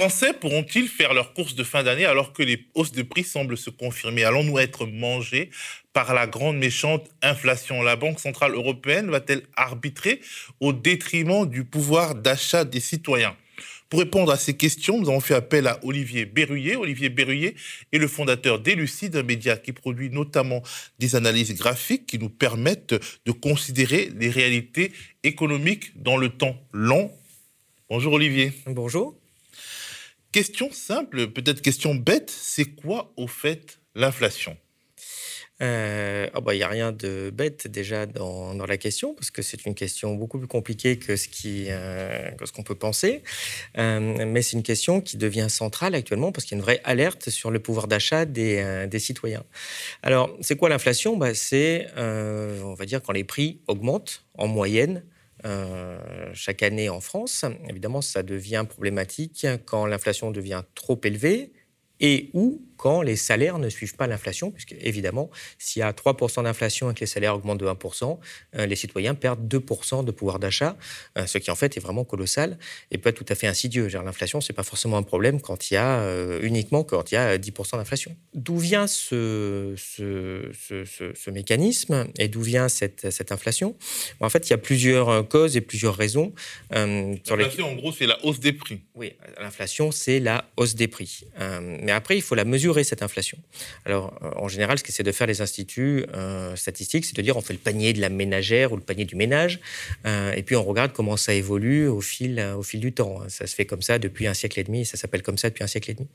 Français pourront-ils faire leurs courses de fin d'année alors que les hausses de prix semblent se confirmer? Allons-nous être mangés par la grande méchante inflation? La Banque centrale européenne va-t-elle arbitrer au détriment du pouvoir d'achat des citoyens? Pour répondre à ces questions, nous avons fait appel à Olivier Berruyer. Olivier Berruyer est le fondateur d'Elucide, un média qui produit notamment des analyses graphiques qui nous permettent de considérer les réalités économiques dans le temps long. Bonjour Olivier. Bonjour. Question simple, peut-être question bête, c'est quoi au fait l'inflation? Euh, oh bah, il n'y a rien de bête déjà dans, la question, parce que c'est une question beaucoup plus compliquée que ce euh, qu'on peut penser. Euh, mais c'est une question qui devient centrale actuellement, parce qu'il y a une vraie alerte sur le pouvoir d'achat des, des, citoyens. Alors, c'est quoi l'inflation? Bah, C'est, on va dire, quand les prix augmentent en moyenne chaque année en France. Évidemment, ça devient problématique quand l'inflation devient trop élevée et où quand les salaires ne suivent pas l'inflation, puisque évidemment, s'il y a 3% d'inflation et que les salaires augmentent de 1%, euh, les citoyens perdent 2% de pouvoir d'achat, euh, ce qui en fait est vraiment colossal et peut être tout à fait insidieux. L'inflation, ce n'est pas forcément un problème quand il y a euh, uniquement quand il y a 10% d'inflation. D'où vient ce, ce, ce, mécanisme et d'où vient cette, cette inflation? En fait, il y a plusieurs causes et plusieurs raisons. l'inflation, en gros, c'est la hausse des prix. Oui, l'inflation, c'est la hausse des prix. mais après, il faut la cette inflation. Alors, euh, en général, ce qu'essaient de faire les instituts euh, statistiques, c'est de dire on fait le panier de la ménagère ou le panier du ménage, euh, et puis on regarde comment ça évolue au fil, au fil du temps. Ça se fait comme ça depuis un siècle et demi, ça s'appelle comme ça depuis un siècle et demi.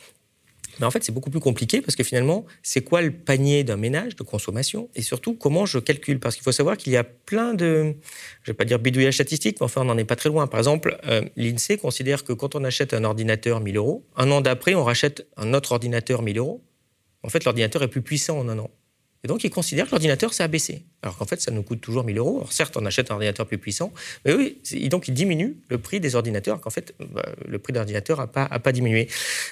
Mais en fait, c'est beaucoup plus compliqué parce que finalement, c'est quoi le panier d'un ménage de consommation Et surtout, comment je calcule? Parce qu'il faut savoir qu'il y a plein de, je vais pas dire bidouillage statistique, mais enfin, on n'en est pas très loin. Par exemple, l'INSEE considère que quand on achète un ordinateur 1000 euros, un an d'après, on rachète un autre ordinateur 1000 euros. En fait, l'ordinateur est plus puissant en un an. Et donc, ils considèrent que l'ordinateur s'est abaissé. Alors qu'en fait, ça nous coûte toujours 1000 euros. Alors, certes, on achète un ordinateur plus puissant, mais oui, donc il diminue le prix des ordinateurs, qu'en fait, bah, le prix d'ordinateur n'a pas, diminué.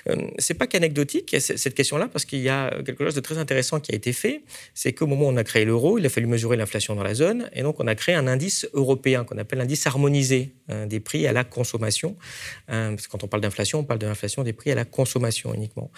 Euh, c'est pas qu'anecdotique, cette question-là, parce qu'il y a quelque chose de très intéressant qui a été fait. C'est qu'au moment où on a créé l'euro, il a fallu mesurer l'inflation dans la zone, et donc on a créé un indice européen qu'on appelle l'indice harmonisé hein, des prix à la consommation. Euh, parce que quand on parle d'inflation, on parle de l'inflation des prix à la consommation uniquement.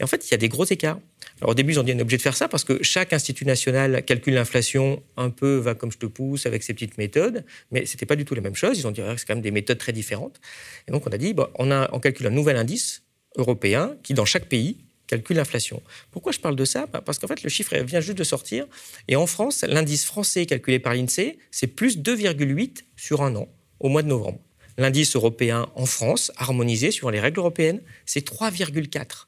Et en fait, il y a des gros écarts. Alors au début, ils ont dit on est obligé de faire ça parce que chaque institut national calcule l'inflation un peu, va comme je te pousse, avec ses petites méthodes, mais ce n'était pas du tout la même chose. Ils ont dit que c'est quand même des méthodes très différentes. Et donc on a dit on, a, on calcule un nouvel indice européen qui, dans chaque pays, calcule l'inflation. Pourquoi je parle de ça? Bah, Parce qu'en fait, le chiffre vient juste de sortir. Et en France, l'indice français calculé par l'INSEE, c'est plus 2,8 sur un an, au mois de novembre. L'indice européen en France, harmonisé sur les règles européennes, c'est 3,4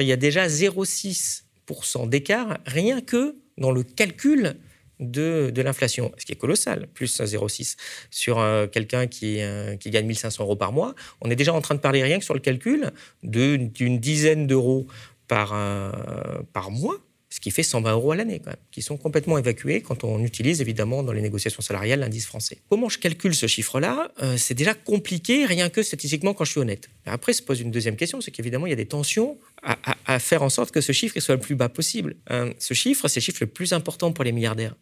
il y a déjà 0,6% d'écart rien que dans le calcul de, l'inflation, ce qui est colossal, plus 0,6 sur euh, quelqu'un qui, euh, qui gagne 1500 euros par mois. On est déjà en train de parler rien que sur le calcul d'une dizaine d'euros par, euh, par mois ce qui fait 120 euros à l'année, qui sont complètement évacués quand on utilise évidemment dans les négociations salariales l'indice français. Comment je calcule ce chiffre-là C'est déjà compliqué, rien que statistiquement quand je suis honnête. Après se pose une deuxième question, c'est qu'évidemment il y a des tensions à, faire en sorte que ce chiffre soit le plus bas possible. Ce chiffre, c'est le chiffre le plus important pour les milliardaires.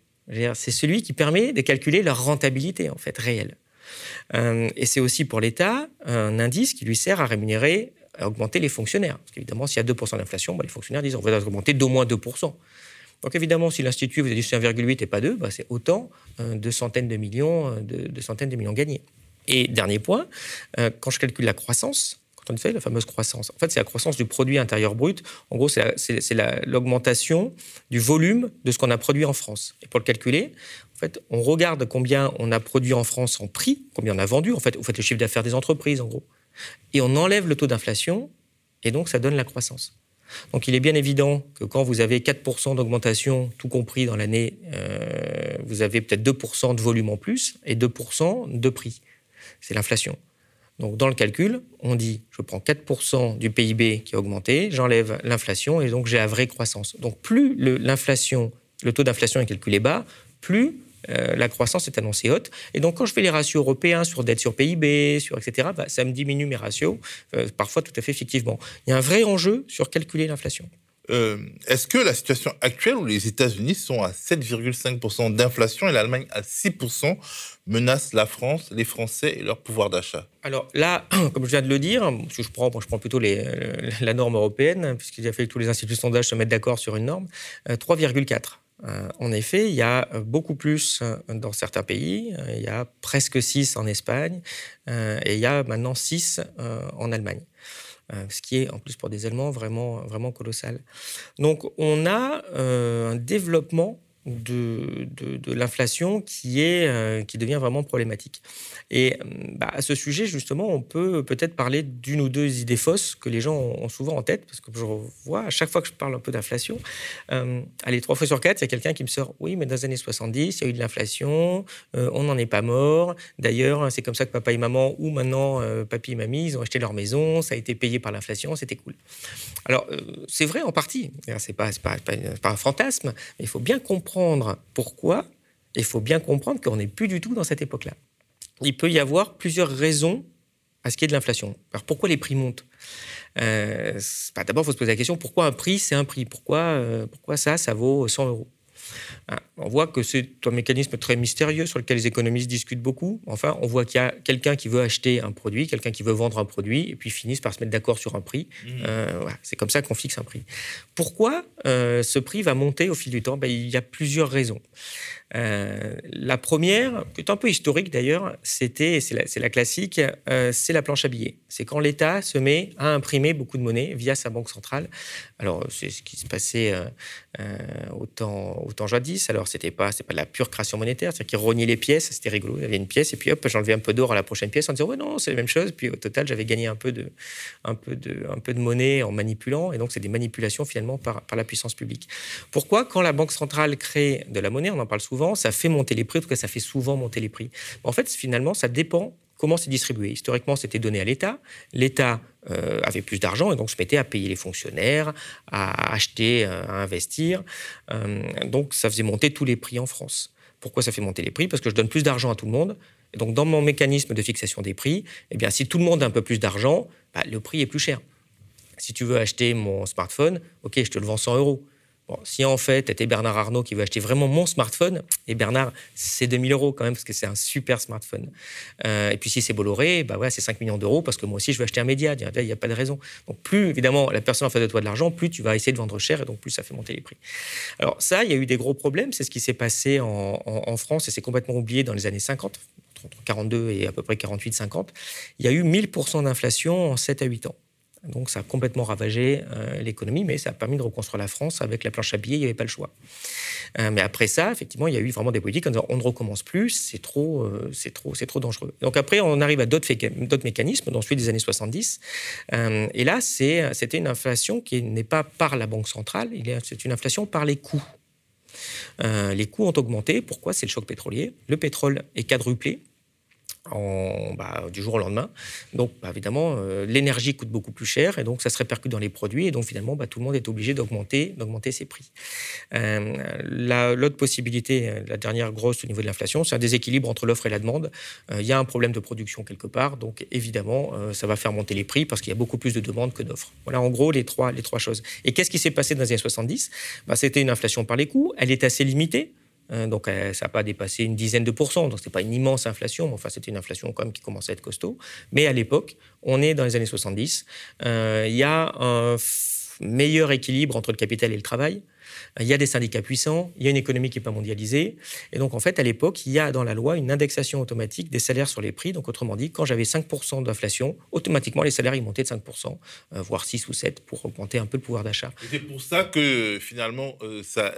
C'est celui qui permet de calculer leur rentabilité en fait réelle. Euh, et c'est aussi pour l'État un indice qui lui sert à rémunérer augmenter les fonctionnaires. Parce qu'évidemment, s'il y a 2% d'inflation, bah, les fonctionnaires disent on va augmenter d'au moins 2%. Donc évidemment, si l'Institut vous a dit c'est 1,8 et pas 2, bah, c'est autant euh, de centaines de millions, euh, centaines de millions gagnés. Et dernier point, quand je calcule la croissance, quand on fait la fameuse croissance, en fait, c'est la croissance du produit intérieur brut. En gros, c'est l'augmentation du volume de ce qu'on a produit en France. Et pour le calculer, en fait, on regarde combien on a produit en France en prix, combien on a vendu. En fait, vous faites le chiffre d'affaires des entreprises, en gros et on enlève le taux d'inflation, et donc ça donne la croissance. Donc il est bien évident que quand vous avez 4% d'augmentation, tout compris dans l'année, euh, vous avez peut-être 2% de volume en plus et 2% de prix. C'est l'inflation. Donc dans le calcul, on dit je prends 4% du PIB qui a augmenté, j'enlève l'inflation et donc j'ai la vraie croissance. Donc plus l'inflation, le taux d'inflation est calculé bas, plus euh, la croissance est annoncée haute. Et donc, quand je fais les ratios européens sur dette sur PIB, sur etc., bah, ça me diminue mes ratios, euh, parfois tout à fait fictivement. Il y a un vrai enjeu sur calculer l'inflation. Euh, est-ce que la situation actuelle où les États-Unis sont à 7,5% d'inflation et l'Allemagne à 6% menace la France, les Français et leur pouvoir d'achat? Alors là, comme je viens de le dire, je prends, je prends plutôt les, la norme européenne, puisqu'il a fallu que tous les instituts de sondage se mettent d'accord sur une norme, 3,4. Euh, en effet, il y a beaucoup plus dans certains pays. Il y a presque 6 en Espagne et il y a maintenant 6 en Allemagne. Euh, ce qui est en plus pour des Allemands vraiment, vraiment colossal. Donc on a euh, un développement de, de, l'inflation qui, est, euh, qui devient vraiment problématique. Et bah, à ce sujet, justement, on peut peut-être parler d'une ou deux idées fausses que les gens ont souvent en tête, parce que je vois à chaque fois que je parle un peu d'inflation, euh, allez, trois fois sur quatre, il y a quelqu'un qui me sort Oui, mais dans les années 70, il y a eu de l'inflation, euh, on n'en est pas mort. D'ailleurs, c'est comme ça que papa et maman, ou maintenant papy et mamie, ils ont acheté leur maison, ça a été payé par l'inflation, c'était cool. Alors, c'est vrai en partie, c'est pas, pas, pas un fantasme, mais il faut bien comprendre comprendre pourquoi, il faut bien comprendre qu'on n'est plus du tout dans cette époque-là. Il peut y avoir plusieurs raisons à ce qui est de l'inflation. Alors pourquoi les prix montent? Euh, D'abord, il faut se poser la question pourquoi un prix, c'est un prix? Pourquoi, euh, pourquoi ça, ça vaut 100 euros? On voit que c'est un mécanisme très mystérieux sur lequel les économistes discutent beaucoup. Enfin, on voit qu'il y a quelqu'un qui veut acheter un produit, quelqu'un qui veut vendre un produit, et puis finissent par se mettre d'accord sur un prix. Mmh. Euh, c'est comme ça qu'on fixe un prix. Pourquoi euh, ce prix va monter au fil du temps? Ben, Il y a plusieurs raisons. Euh, la première, qui est un peu historique d'ailleurs, c'était, c'est la, la, classique, euh, c'est la planche à billets. C'est quand l'État se met à imprimer beaucoup de monnaie via sa banque centrale. Alors, c'est ce qui se passait euh, au, temps, au temps jadis. Alors, c'était pas, pas de la pure création monétaire, c'est-à-dire qu'ils rognaient les pièces, c'était rigolo. Il y avait une pièce, et puis hop, j'enlevais un peu d'or à la prochaine pièce en disant, ouais, non, c'est la même chose. Puis au total, j'avais gagné un peu, de, un, peu de, un peu de monnaie en manipulant. Et donc, c'est des manipulations finalement par, par la puissance publique. Pourquoi, quand la banque centrale crée de la monnaie, on en parle souvent, ça fait monter les prix, en tout cas ça fait souvent monter les prix. En fait, finalement, ça dépend comment c'est distribué. Historiquement, c'était donné à l'État. L'État euh, avait plus d'argent et donc se mettait à payer les fonctionnaires, à acheter, euh, à investir. Euh, donc ça faisait monter tous les prix en France. Pourquoi ça fait monter les prix? Parce que je donne plus d'argent à tout le monde. Et donc dans mon mécanisme de fixation des prix, eh bien, si tout le monde a un peu plus d'argent, bah, le prix est plus cher. Si tu veux acheter mon smartphone, ok, je te le vends 100 euros si en fait, tu Bernard Arnault qui veut acheter vraiment mon smartphone, et Bernard, c'est 2000 euros quand même, parce que c'est un super smartphone. Euh, et puis si c'est Bolloré, bah c'est 5 millions d'euros, parce que moi aussi, je veux acheter un média. Il n'y a pas de raison. Donc plus, évidemment, la personne en face de toi de l'argent, plus tu vas essayer de vendre cher, et donc plus ça fait monter les prix. Alors ça, il y a eu des gros problèmes. C'est ce qui s'est passé en, en France, et c'est complètement oublié dans les années 50, entre 42 et à peu près 48-50. Il y a eu 1000% d'inflation en 7 à 8 ans. Donc ça a complètement ravagé euh, l'économie, mais ça a permis de reconstruire la France avec la planche à billets, il n'y avait pas le choix. Euh, mais après ça, effectivement, il y a eu vraiment des politiques en disant on ne recommence plus, c'est trop, euh, trop, trop dangereux. Donc après, on arrive à d'autres, mécanismes, dans celui des années 70. et là, c'était une inflation qui n'est pas par la Banque centrale, c'est une inflation par les coûts. les coûts ont augmenté. Pourquoi? C'est le choc pétrolier. Le pétrole est quadruplé bah, du jour au lendemain. Donc, bah, évidemment, euh, l'énergie coûte beaucoup plus cher et donc ça se répercute dans les produits et donc finalement, bah, tout le monde est obligé d'augmenter, d'augmenter ses prix. Euh, l'autre possibilité, euh, la dernière grosse au niveau de l'inflation, c'est un déséquilibre entre l'offre et la demande. Il y a un problème de production quelque part, donc évidemment, ça va faire monter les prix parce qu'il y a beaucoup plus de demandes que d'offres. Voilà en gros les trois, les trois choses. Et qu'est-ce qui s'est passé dans les années 70 C'était une inflation par les coûts, elle est assez limitée. Hein, donc, euh, ça n'a pas dépassé une dizaine de pourcents. Donc, ce n'est pas une immense inflation, mais enfin, c'était une inflation quand même qui commençait à être costaud. Mais à l'époque, on est dans les années 70. Euh, il y a un meilleur équilibre entre le capital et le travail. Il y a des syndicats puissants, il y a une économie qui n'est pas mondialisée. Et donc, en fait, à l'époque, il y a dans la loi une indexation automatique des salaires sur les prix. Donc, autrement dit, quand j'avais 5% d'inflation, automatiquement, les salaires, ils montaient de 5%, euh, voire 6 ou 7 pour augmenter un peu le pouvoir d'achat. C'est pour ça que, finalement, ça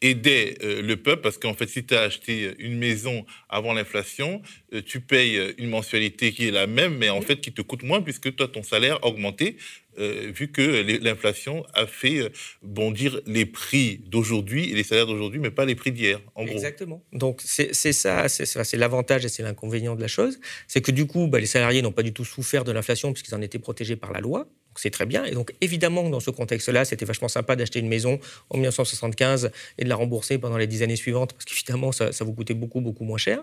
aider euh, le peuple, parce qu'en fait, si tu as acheté une maison avant l'inflation, euh, tu payes une mensualité qui est la même, mais en fait qui te coûte moins, puisque toi, ton salaire a augmenté, euh, vu que l'inflation a fait bondir les prix d'aujourd'hui et les salaires d'aujourd'hui, mais pas les prix d'hier, en gros. Exactement. Donc, c'est ça, c'est l'avantage et c'est l'inconvénient de la chose. C'est que du coup, bah, les salariés n'ont pas du tout souffert de l'inflation, puisqu'ils en étaient protégés par la loi c'est très bien. Et donc évidemment, dans ce contexte-là, c'était vachement sympa d'acheter une maison en 1975 et de la rembourser pendant les dix années suivantes, parce qu'évidemment, ça, ça, vous coûtait beaucoup, beaucoup moins cher.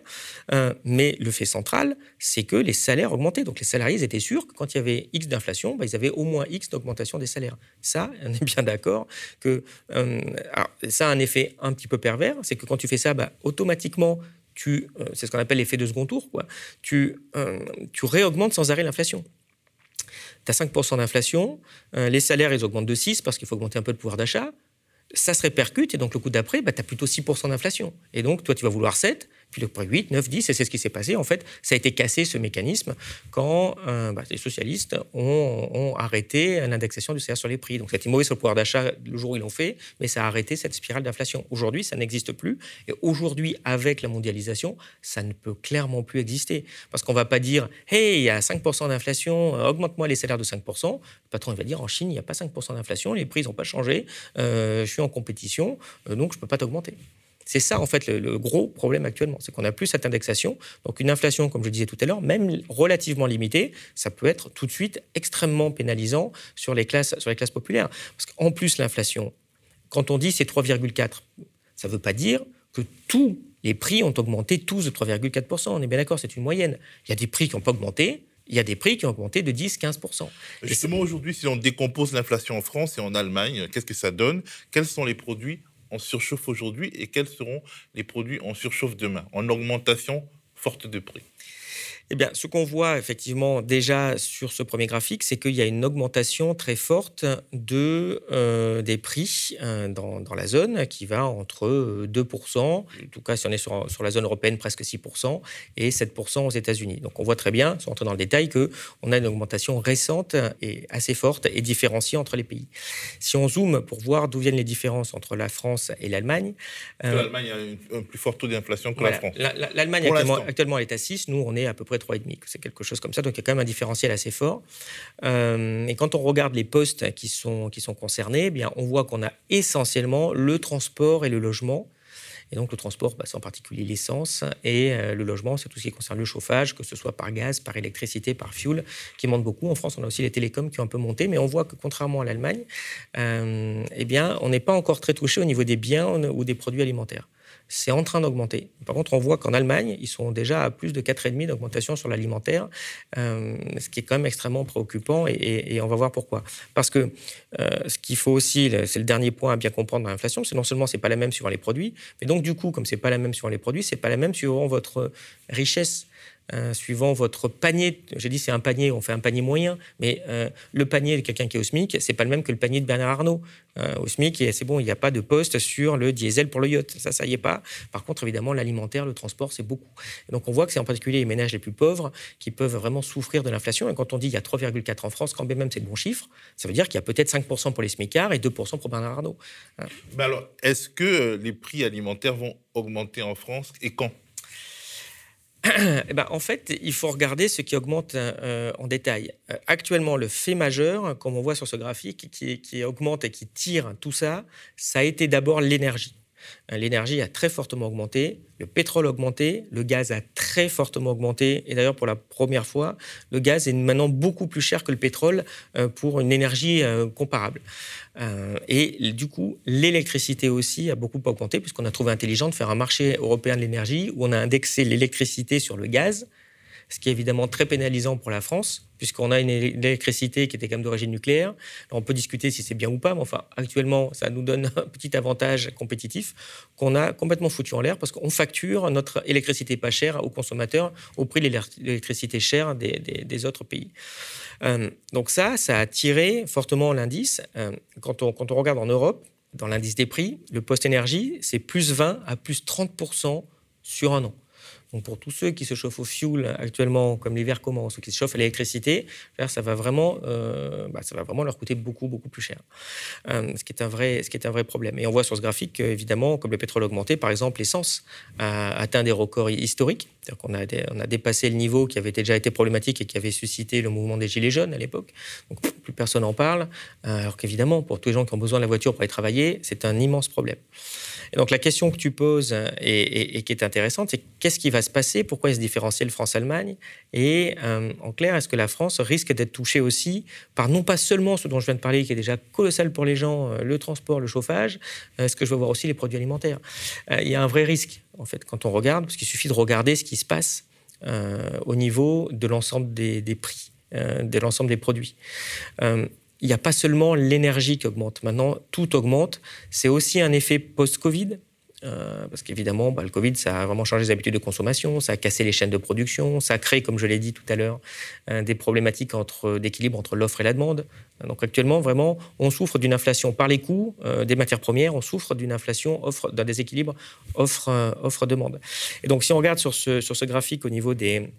Euh, mais le fait central, c'est que les salaires augmentaient. Donc les salariés étaient sûrs que quand il y avait X d'inflation, bah, ils avaient au moins X d'augmentation des salaires. Ça, on est bien d'accord que euh, ça a un effet un petit peu pervers, c'est que quand tu fais ça, bah, automatiquement, tu, euh, c'est ce qu'on appelle l'effet de second tour. Tu, tu réaugmentes sans arrêt l'inflation tu as 5% d'inflation, euh, les salaires, ils augmentent de 6 parce qu'il faut augmenter un peu le pouvoir d'achat. Ça se répercute et donc le coup d'après, bah, tu as plutôt 6% d'inflation. Et donc, toi, tu vas vouloir 7, puis le 8, 9, 10, et c'est ce qui s'est passé. En fait, ça a été cassé, ce mécanisme, quand euh, bah, les socialistes ont, arrêté l'indexation du salaire sur les prix. Donc, ça a été mauvais sur le pouvoir d'achat le jour où ils l'ont fait, mais ça a arrêté cette spirale d'inflation. Aujourd'hui, ça n'existe plus. Et aujourd'hui, avec la mondialisation, ça ne peut clairement plus exister. Parce qu'on ne va pas dire, hey, il y a 5% d'inflation, euh, augmente-moi les salaires de 5%. Le patron, il va dire, en Chine, il n'y a pas 5% d'inflation, les prix n'ont pas changé, euh, je suis en compétition, donc je ne peux pas t'augmenter. C'est ça, en fait, le, gros problème actuellement. C'est qu'on n'a plus cette indexation. Donc, une inflation, comme je disais tout à l'heure, même relativement limitée, ça peut être tout de suite extrêmement pénalisant sur les classes, sur les classes populaires. Parce qu'en plus, l'inflation, quand on dit c'est 3,4, ça ne veut pas dire que tous les prix ont augmenté tous de 3,4%. On est bien d'accord, c'est une moyenne. Il y a des prix qui n'ont pas augmenté, il y a des prix qui ont augmenté de 10-15%. Justement, aujourd'hui, si on décompose l'inflation en France et en Allemagne, qu'est-ce que ça donne? Quels sont les produits en surchauffe aujourd'hui et quels seront les produits en surchauffe demain, en augmentation forte de prix? Eh bien, ce qu'on voit effectivement déjà sur ce premier graphique, c'est qu'il y a une augmentation très forte de, euh, des prix euh, dans, dans, la zone qui va entre 2%, en tout cas si on est sur, sur la zone européenne, presque 6%, et 7% aux États-Unis. Donc on voit très bien, sans rentrer dans le détail, qu'on a une augmentation récente et assez forte et différenciée entre les pays. Si on zoome pour voir d'où viennent les différences entre la France et l'Allemagne. Euh, L'Allemagne a un plus fort taux d'inflation que la France. L'Allemagne actuellement, actuellement est à 6, nous on est à peu près 3,5. C'est quelque chose comme ça. Donc il y a quand même un différentiel assez fort. Euh, et quand on regarde les postes qui sont, qui sont concernés, eh bien, on voit qu'on a essentiellement le transport et le logement. Et donc le transport, bah, c'est en particulier l'essence, et euh, le logement, c'est tout ce qui concerne le chauffage, que ce soit par gaz, par électricité, par fuel, qui monte beaucoup. En France, on a aussi les télécoms qui ont un peu monté, mais on voit que contrairement à l'Allemagne, euh, eh bien, on n'est pas encore très touché au niveau des biens ou des produits alimentaires c'est en train d'augmenter. Par contre, on voit qu'en Allemagne, ils sont déjà à plus de 4,5 d'augmentation sur l'alimentaire, euh, ce qui est quand même extrêmement préoccupant et, on va voir pourquoi. Parce que euh, ce qu'il faut aussi, c'est le dernier point à bien comprendre dans l'inflation, c'est non seulement c'est pas la même suivant les produits, mais donc du coup, comme c'est pas la même suivant les produits, c'est pas la même suivant votre richesse euh, suivant votre panier. J'ai dit c'est un panier, on fait un panier moyen, mais euh, le panier de quelqu'un qui est au SMIC, c'est pas le même que le panier de Bernard Arnault. Euh, au SMIC, c'est bon, il n'y a pas de poste sur le diesel pour le yacht. Ça, ça y est pas. Par contre, évidemment, l'alimentaire, le transport, c'est beaucoup. donc on voit que c'est en particulier les ménages les plus pauvres qui peuvent vraiment souffrir de l'inflation. Et quand on dit il y a 3,4 en France, quand même c'est le bon chiffre, ça veut dire qu'il y a peut-être 5% pour les SMICards et 2% pour Bernard Arnault. Hein. Alors, est-ce que les prix alimentaires vont augmenter en France et quand? Eh ben, en fait, il faut regarder ce qui augmente euh, en détail. Euh, actuellement, le fait majeur, comme on voit sur ce graphique, qui, qui augmente et qui tire tout ça, ça a été d'abord l'énergie. Euh, l'énergie a très fortement augmenté, le pétrole a augmenté, le gaz a très fortement augmenté. Et d'ailleurs, pour la première fois, le gaz est maintenant beaucoup plus cher que le pétrole euh, pour une énergie euh, comparable. Et du coup, l'électricité aussi a beaucoup augmenté, puisqu'on a trouvé intelligent de faire un marché européen de l'énergie où on a indexé l'électricité sur le gaz ce qui est évidemment très pénalisant pour la France, puisqu'on a une électricité qui était quand même d'origine nucléaire. on peut discuter si c'est bien ou pas, mais enfin, actuellement, ça nous donne un petit avantage compétitif qu'on a complètement foutu en l'air, parce qu'on facture notre électricité pas chère aux consommateurs au prix de l'électricité chère des, autres pays. Euh, donc ça, ça a tiré fortement l'indice. Euh, quand, on, regarde en Europe, dans l'indice des prix, le post-énergie, c'est plus 20 à plus 30% sur un an. Donc pour tous ceux qui se chauffent au fuel actuellement, comme l'hiver commence, ou qui se chauffent à l'électricité, ça va vraiment, euh, bah, ça va vraiment leur coûter beaucoup beaucoup plus cher. Euh, ce qui est un vrai, ce qui est un vrai problème. Et on voit sur ce graphique, évidemment, comme le pétrole augmenté, par exemple, l'essence a atteint des records historiques. Qu'on a, on a dépassé le niveau qui avait déjà été problématique et qui avait suscité le mouvement des Gilets jaunes à l'époque. Donc plus personne n'en parle, alors qu'évidemment, pour tous les gens qui ont besoin de la voiture pour aller travailler, c'est un immense problème. Et donc la question que tu poses et, qui est intéressante, c'est qu'est-ce qui va se passer? Pourquoi est ce différentiel France-Allemagne? Et euh, en clair, est-ce que la France risque d'être touchée aussi par non pas seulement ce dont je viens de parler, qui est déjà colossal pour les gens, euh, le transport, le chauffage, est-ce que je veux voir aussi les produits alimentaires euh, Il y a un vrai risque, en fait, quand on regarde, parce qu'il suffit de regarder ce qui se passe au niveau de l'ensemble des, des, prix, de l'ensemble des produits il n'y a pas seulement l'énergie qui augmente. Maintenant, tout augmente. C'est aussi un effet post-Covid. Euh, parce qu'évidemment, bah, le Covid, ça a vraiment changé les habitudes de consommation, ça a cassé les chaînes de production, ça a créé, comme je l'ai dit tout à l'heure, euh, des problématiques d'équilibre entre l'offre et la demande. Donc actuellement, vraiment, on souffre d'une inflation par les coûts euh, des matières premières, on souffre d'une inflation offre, d'un déséquilibre offre-demande. et donc, si on regarde sur ce, sur ce graphique au niveau des,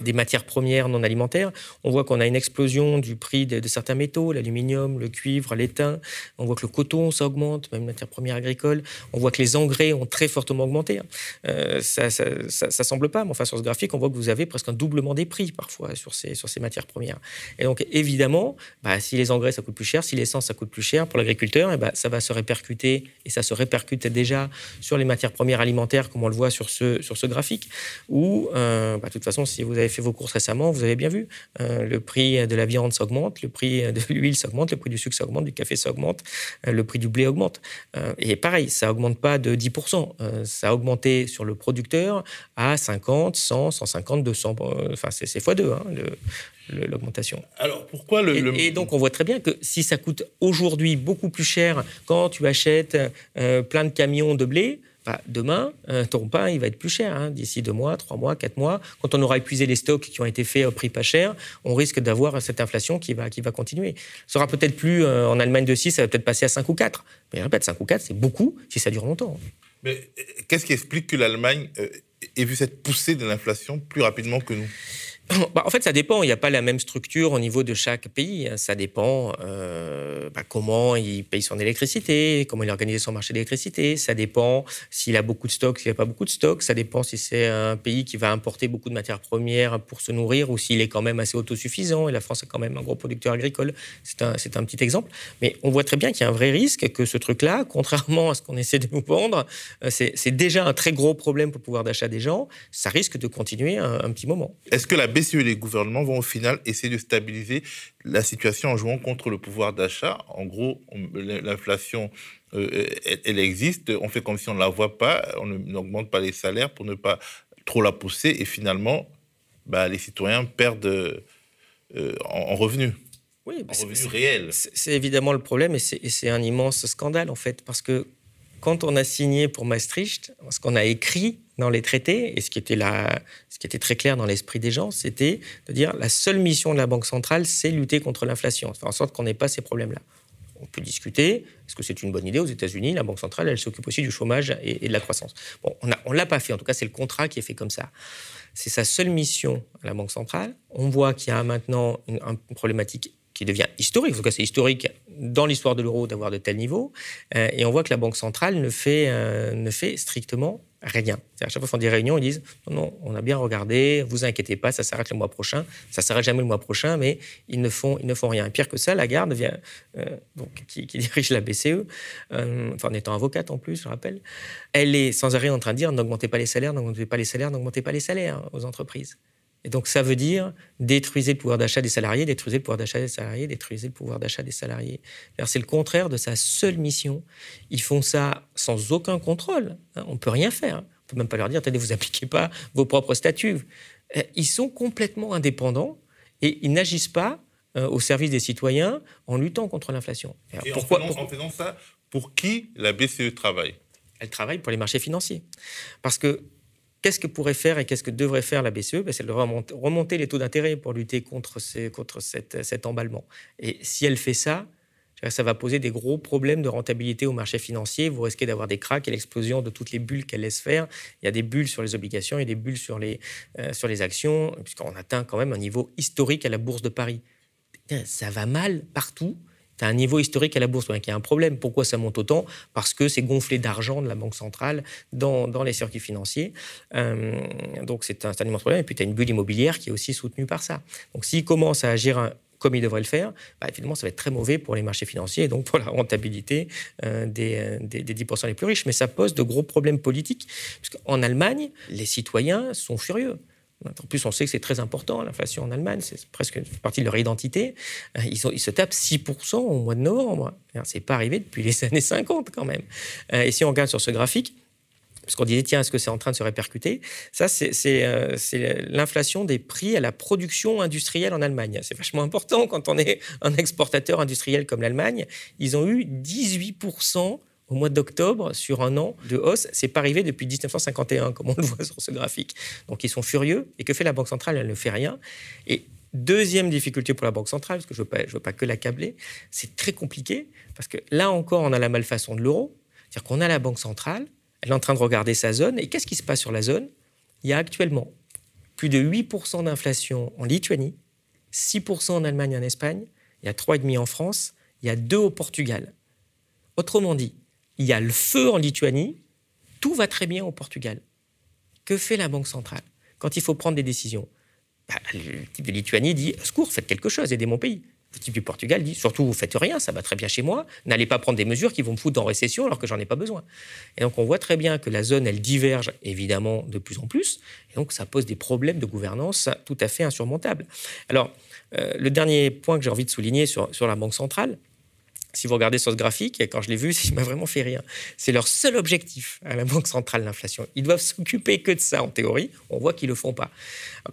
des matières premières non alimentaires. On voit qu'on a une explosion du prix de, certains métaux, l'aluminium, le cuivre, l'étain. On voit que le coton, ça augmente, même matières premières agricoles. On voit que les engrais ont très fortement augmenté. Euh, ça, ne semble pas, mais enfin, sur ce graphique, on voit que vous avez presque un doublement des prix parfois sur ces, sur ces matières premières. Et donc, évidemment, bah, si les engrais, ça coûte plus cher, si l'essence, ça coûte plus cher pour l'agriculteur, et bah, ça va se répercuter, et ça se répercute déjà sur les matières premières alimentaires, comme on le voit sur ce, sur ce graphique, où, euh, bah, de toute façon, si vous avez fait vos courses récemment, vous avez bien vu, euh, le prix de la viande s'augmente, le prix de l'huile s'augmente, le prix du sucre s'augmente, du café s'augmente, euh, le prix du blé augmente. Euh, et pareil, ça augmente pas de 10%, ça a augmenté sur le producteur à 50, 100, 150, 200, enfin c'est x2 hein, l'augmentation. Alors pourquoi le et, et, donc on voit très bien que si ça coûte aujourd'hui beaucoup plus cher quand tu achètes plein de camions de blé, demain, ton pain, il va être plus cher. Hein, d'ici deux mois, trois mois, quatre mois. Quand on aura épuisé les stocks qui ont été faits au prix pas cher, on risque d'avoir cette inflation qui va, qui va continuer. Ce sera peut-être plus euh, en Allemagne de 6, ça va peut-être passer à 5 ou 4. Mais je répète, 5 ou 4, c'est beaucoup si ça dure longtemps. Mais euh, qu'est-ce qui explique que l'Allemagne euh, ait vu cette poussée de l'inflation plus rapidement que nous? bah, en fait, ça dépend. Il n'y a pas la même structure au niveau de chaque pays. Hein. Ça dépend euh, bah, comment il paye son électricité, comment il organise son marché d'électricité. Ça dépend s'il a beaucoup de stocks, s'il n'a pas beaucoup de stocks. Ça dépend si c'est un pays qui va importer beaucoup de matières premières pour se nourrir ou s'il est quand même assez autosuffisant. Et la France est quand même un gros producteur agricole. C'est un, un, petit exemple. Mais on voit très bien qu'il y a un vrai risque que ce truc-là, contrairement à ce qu'on essaie de nous vendre, euh, c'est déjà un très gros problème pour le pouvoir d'achat des gens. Ça risque de continuer un, un petit moment. Est-ce que la BCE et les gouvernements vont au final essayer de stabiliser la situation en jouant contre le pouvoir d'achat. En gros, l'inflation, euh, elle, existe, on fait comme si on ne la voit pas, on n'augmente pas les salaires pour ne pas trop la pousser, et finalement, bah, les citoyens perdent euh, en, revenus. Oui, en revenus réels. C'est évidemment le problème, et c'est un immense scandale, en fait, parce que quand on a signé pour Maastricht, ce qu'on a écrit dans les traités, et ce qui était, très clair dans l'esprit des gens, c'était de dire la seule mission de la Banque centrale, c'est lutter contre l'inflation, faire en sorte qu'on n'ait pas ces problèmes-là. On peut discuter, est-ce que c'est une bonne idée aux États-Unis La Banque centrale, elle s'occupe aussi du chômage et, de la croissance. On ne l'a pas fait, en tout cas, c'est le contrat qui est fait comme ça. C'est sa seule mission la Banque centrale. On voit qu'il y a maintenant une, une problématique qui devient historique. En tout cas, c'est historique dans l'histoire de l'euro d'avoir de tels niveaux. Euh, et on voit que la Banque centrale ne fait, euh, ne fait strictement rien. À chaque fois qu'ils font des réunions, ils disent non, non, on a bien regardé, vous inquiétez pas, ça s'arrête le mois prochain. Ça s'arrête jamais le mois prochain, mais ils ne font, ils ne font rien. Pire que ça, Lagarde vient, euh, qui, dirige la BCE, en étant avocate en plus, je rappelle, elle est sans arrêt en train de dire n'augmentez pas les salaires, n'augmentez pas les salaires, n'augmentez pas les salaires aux entreprises. Et donc ça veut dire détruisez le pouvoir d'achat des salariés, détruisez le pouvoir d'achat des salariés, détruisez le pouvoir d'achat des salariés. C'est le contraire de sa seule mission. Ils font ça sans aucun contrôle. Hein. On ne peut rien faire. On ne peut même pas leur dire, attendez, vous n'appliquez pas vos propres statuts. Euh, ils sont complètement indépendants et ils n'agissent pas euh, au service des citoyens en luttant contre l'inflation. Pourquoi en faisant ça, pour qui la BCE travaille? Elle travaille pour les marchés financiers. Parce que Qu'est-ce que pourrait faire et qu'est-ce que devrait faire la BCE ben, C'est de remonter, les taux d'intérêt pour lutter contre, contre cet emballement. Et si elle fait ça, ça va poser des gros problèmes de rentabilité au marché financier. Vous risquez d'avoir des cracks et l'explosion de toutes les bulles qu'elle laisse faire. Il y a des bulles sur les obligations et des bulles sur les, euh, sur les actions, puisqu'on atteint quand même un niveau historique à la Bourse de Paris. Ça va mal partout tu un niveau historique à la bourse. Donc il y a un problème. Pourquoi ça monte autant? Parce que c'est gonflé d'argent de la Banque centrale dans, dans les circuits financiers. Euh, donc c'est un, un immense problème. Et puis tu as une bulle immobilière qui est aussi soutenue par ça. Donc s'il commence à agir comme il devrait le faire, bah, évidemment, ça va être très mauvais pour les marchés financiers et donc pour la rentabilité euh, des, des, des, 10% les plus riches. Mais ça pose de gros problèmes politiques. Parce qu'en Allemagne, les citoyens sont furieux. En plus, on sait que c'est très important, l'inflation en Allemagne, c'est presque une partie de leur identité. Euh, ils, se tapent 6% au mois de novembre. C'est pas arrivé depuis les années 50 quand même. Euh, et si on regarde sur ce graphique, parce qu'on disait, tiens, est-ce que c'est en train de se répercuter? Ça, c'est euh, l'inflation des prix à la production industrielle en Allemagne. C'est vachement important quand on est un exportateur industriel comme l'Allemagne. Ils ont eu 18% au mois d'octobre sur un an de hausse. C'est pas arrivé depuis 1951, comme on le voit sur ce graphique. Donc ils sont furieux. Et que fait la Banque centrale? Elle ne fait rien. Et deuxième difficulté pour la Banque centrale, parce que je ne veux, veux, pas que l'accabler, c'est très compliqué, parce que là encore, on a la malfaçon de l'euro. C'est-à-dire qu'on a la Banque centrale, elle est en train de regarder sa zone. Et qu'est-ce qui se passe sur la zone? Il y a actuellement plus de 8% d'inflation en Lituanie, 6% en Allemagne et en Espagne, il y a 3,5% en France, il y a 2 au Portugal. Autrement dit, il y a le feu en Lituanie, tout va très bien au Portugal. Que fait la Banque centrale quand il faut prendre des décisions? Bah, Le type de Lituanie dit Secours, faites quelque chose, aidez mon pays. Le type du Portugal dit Surtout, vous faites rien, ça va très bien chez moi, n'allez pas prendre des mesures qui vont me foutre en récession alors que j'en ai pas besoin. Et donc, on voit très bien que la zone, elle diverge évidemment de plus en plus. Et donc, ça pose des problèmes de gouvernance tout à fait insurmontables. Alors, euh, le dernier point que j'ai envie de souligner sur, sur la Banque centrale, si vous regardez sur ce graphique, quand je l'ai vu, ça m'a vraiment fait rire. C'est leur seul objectif à la Banque centrale, l'inflation. Ils doivent s'occuper que de ça en théorie. On voit qu'ils ne le font pas.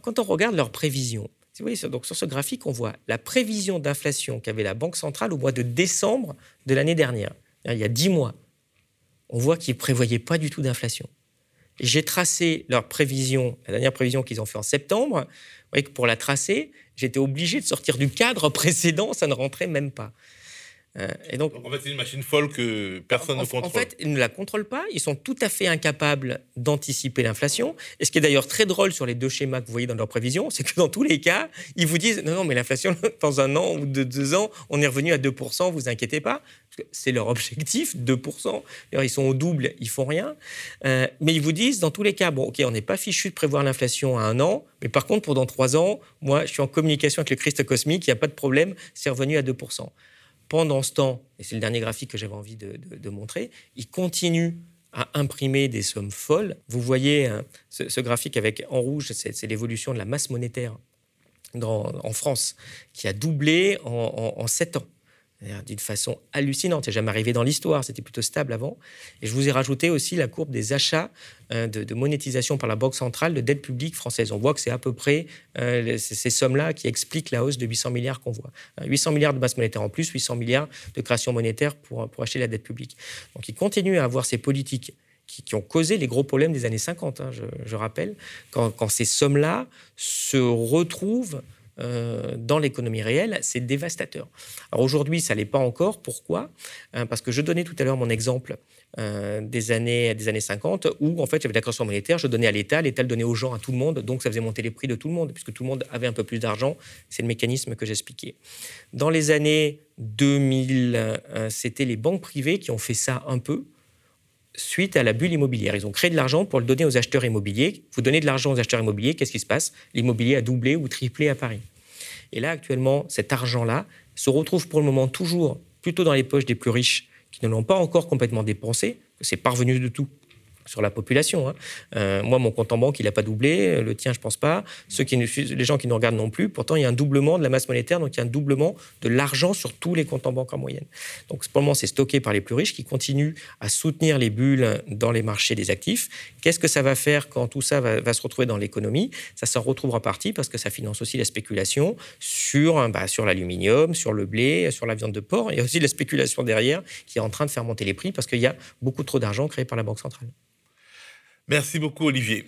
quand on regarde leurs prévisions, donc sur ce graphique, on voit la prévision d'inflation qu'avait la Banque centrale au mois de décembre de l'année dernière, il y a dix mois. On voit qu'ils ne prévoyaient pas du tout d'inflation. J'ai tracé leur prévision, la dernière prévision qu'ils ont fait en septembre. Vous voyez que pour la tracer, j'étais obligé de sortir du cadre précédent, ça ne rentrait même pas. Euh, et donc, en fait, c'est une machine folle que personne en, ne contrôle. En fait, ils ne la contrôlent pas. Ils sont tout à fait incapables d'anticiper l'inflation. Et ce qui est d'ailleurs très drôle sur les deux schémas que vous voyez dans leurs prévisions, c'est que dans tous les cas, ils vous disent non, non, mais l'inflation, dans un an ou deux ans, on est revenu à 2%, vous inquiétez pas. C'est leur objectif, 2%. Ils sont au double, ils font rien. Euh, mais ils vous disent, dans tous les cas, bon, OK, on n'est pas fichu de prévoir l'inflation à un an, mais par contre, pour dans trois ans, moi, je suis en communication avec le Christ cosmique, il n'y a pas de problème, c'est revenu à 2% pendant ce temps, et c'est le dernier graphique que j'avais envie de, montrer, il continue à imprimer des sommes folles. Vous voyez hein, ce, graphique avec en rouge, c'est l'évolution de la masse monétaire en France, qui a doublé en, en 7 ans d'une façon hallucinante. C'est jamais arrivé dans l'histoire, c'était plutôt stable avant. Et je vous ai rajouté aussi la courbe des achats euh, de, monétisation par la Banque centrale de dette publique française. On voit que c'est à peu près euh, ces sommes-là qui expliquent la hausse de 800 milliards qu'on voit. 800 euh, milliards de masse monétaire en plus, 800 milliards de création monétaire pour, pour acheter la dette publique. Donc il continue à avoir ces politiques qui, ont causé les gros problèmes des années 50, hein, je, rappelle, quand ces sommes-là se retrouvent euh, dans l'économie réelle, c'est dévastateur. Alors aujourd'hui, ça l'est pas encore. Pourquoi? Euh, Parce que je donnais tout à l'heure mon exemple euh, des, années, des années 50 où en fait j'avais la création monétaire, je donnais à l'État, l'État le donnait aux gens, à tout le monde, donc ça faisait monter les prix de tout le monde puisque tout le monde avait un peu plus d'argent. C'est le mécanisme que j'expliquais. Dans les années 2000, c'était les banques privées qui ont fait ça un peu suite à la bulle immobilière. Ils ont créé de l'argent pour le donner aux acheteurs immobiliers. Vous donnez de l'argent aux acheteurs immobiliers, qu'est-ce qui se passe? L'immobilier a doublé ou triplé à Paris. Et là, actuellement, cet argent-là se retrouve pour le moment toujours plutôt dans les poches des plus riches qui ne l'ont pas encore complètement dépensé. C'est parvenu de tout sur la population. Hein. Euh, moi, mon compte en banque, il n'a pas doublé. Le tien, je pense pas. Ceux qui, les gens qui nous regardent non plus. Pourtant, il y a un doublement de la masse monétaire, donc il y a un doublement de l'argent sur tous les comptes en banque en moyenne. Donc, pour le moment, c'est stocké par les plus riches qui continuent à soutenir les bulles dans les marchés des actifs. Qu'est-ce que ça va faire quand tout ça va, se retrouver dans l'économie? Ça s'en retrouvera partie parce que ça finance aussi la spéculation sur, bah, sur l'aluminium, sur le blé, sur la viande de porc. Il y a aussi la spéculation derrière qui est en train de faire monter les prix parce qu'il y a beaucoup trop d'argent créé par la Banque centrale. Merci beaucoup, Olivier.